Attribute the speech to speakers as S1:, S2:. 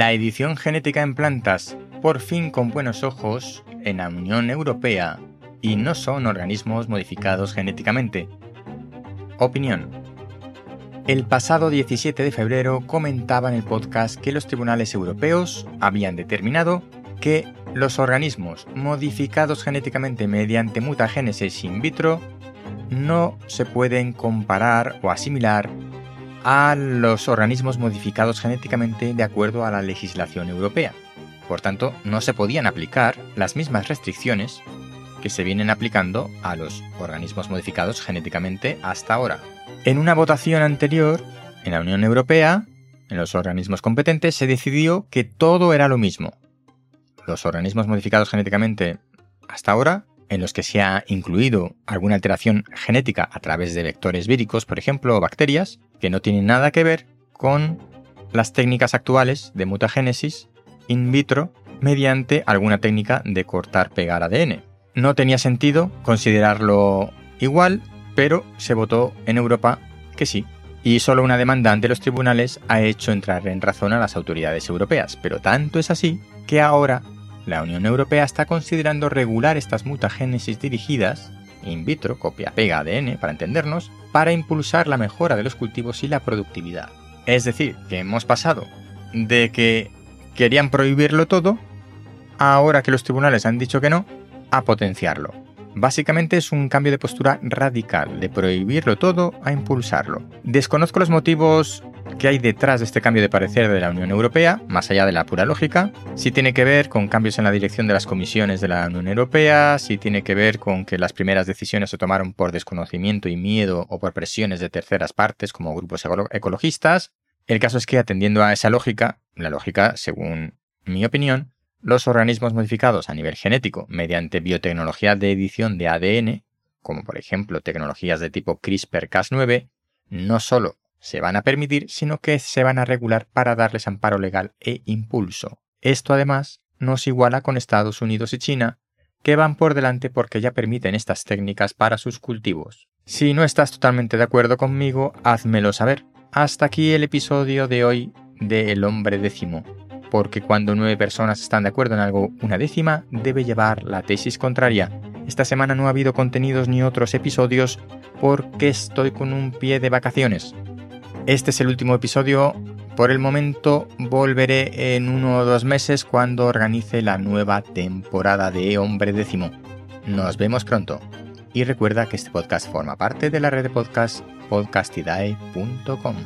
S1: La edición genética en plantas, por fin con buenos ojos, en la Unión Europea, y no son organismos modificados genéticamente. Opinión. El pasado 17 de febrero comentaba en el podcast que los tribunales europeos habían determinado que los organismos modificados genéticamente mediante mutagénesis in vitro no se pueden comparar o asimilar a los organismos modificados genéticamente de acuerdo a la legislación europea. Por tanto, no se podían aplicar las mismas restricciones que se vienen aplicando a los organismos modificados genéticamente hasta ahora. En una votación anterior, en la Unión Europea, en los organismos competentes, se decidió que todo era lo mismo. Los organismos modificados genéticamente hasta ahora en los que se ha incluido alguna alteración genética a través de vectores víricos, por ejemplo, o bacterias, que no tienen nada que ver con las técnicas actuales de mutagénesis in vitro mediante alguna técnica de cortar-pegar ADN. No tenía sentido considerarlo igual, pero se votó en Europa que sí. Y solo una demanda ante los tribunales ha hecho entrar en razón a las autoridades europeas. Pero tanto es así que ahora la Unión Europea está considerando regular estas mutagénesis dirigidas, in vitro, copia-pega ADN, para entendernos, para impulsar la mejora de los cultivos y la productividad. Es decir, que hemos pasado de que querían prohibirlo todo, ahora que los tribunales han dicho que no, a potenciarlo. Básicamente es un cambio de postura radical, de prohibirlo todo a impulsarlo. Desconozco los motivos que hay detrás de este cambio de parecer de la Unión Europea, más allá de la pura lógica, si tiene que ver con cambios en la dirección de las comisiones de la Unión Europea, si tiene que ver con que las primeras decisiones se tomaron por desconocimiento y miedo o por presiones de terceras partes como grupos ecologistas. El caso es que atendiendo a esa lógica, la lógica, según mi opinión, los organismos modificados a nivel genético mediante biotecnología de edición de ADN, como por ejemplo tecnologías de tipo CRISPR-Cas9, no solo se van a permitir, sino que se van a regular para darles amparo legal e impulso. Esto además nos iguala con Estados Unidos y China, que van por delante porque ya permiten estas técnicas para sus cultivos. Si no estás totalmente de acuerdo conmigo, házmelo saber. Hasta aquí el episodio de hoy de El hombre décimo porque cuando nueve personas están de acuerdo en algo, una décima debe llevar la tesis contraria. Esta semana no ha habido contenidos ni otros episodios porque estoy con un pie de vacaciones. Este es el último episodio. Por el momento volveré en uno o dos meses cuando organice la nueva temporada de Hombre Décimo. Nos vemos pronto. Y recuerda que este podcast forma parte de la red de podcast podcastidae.com.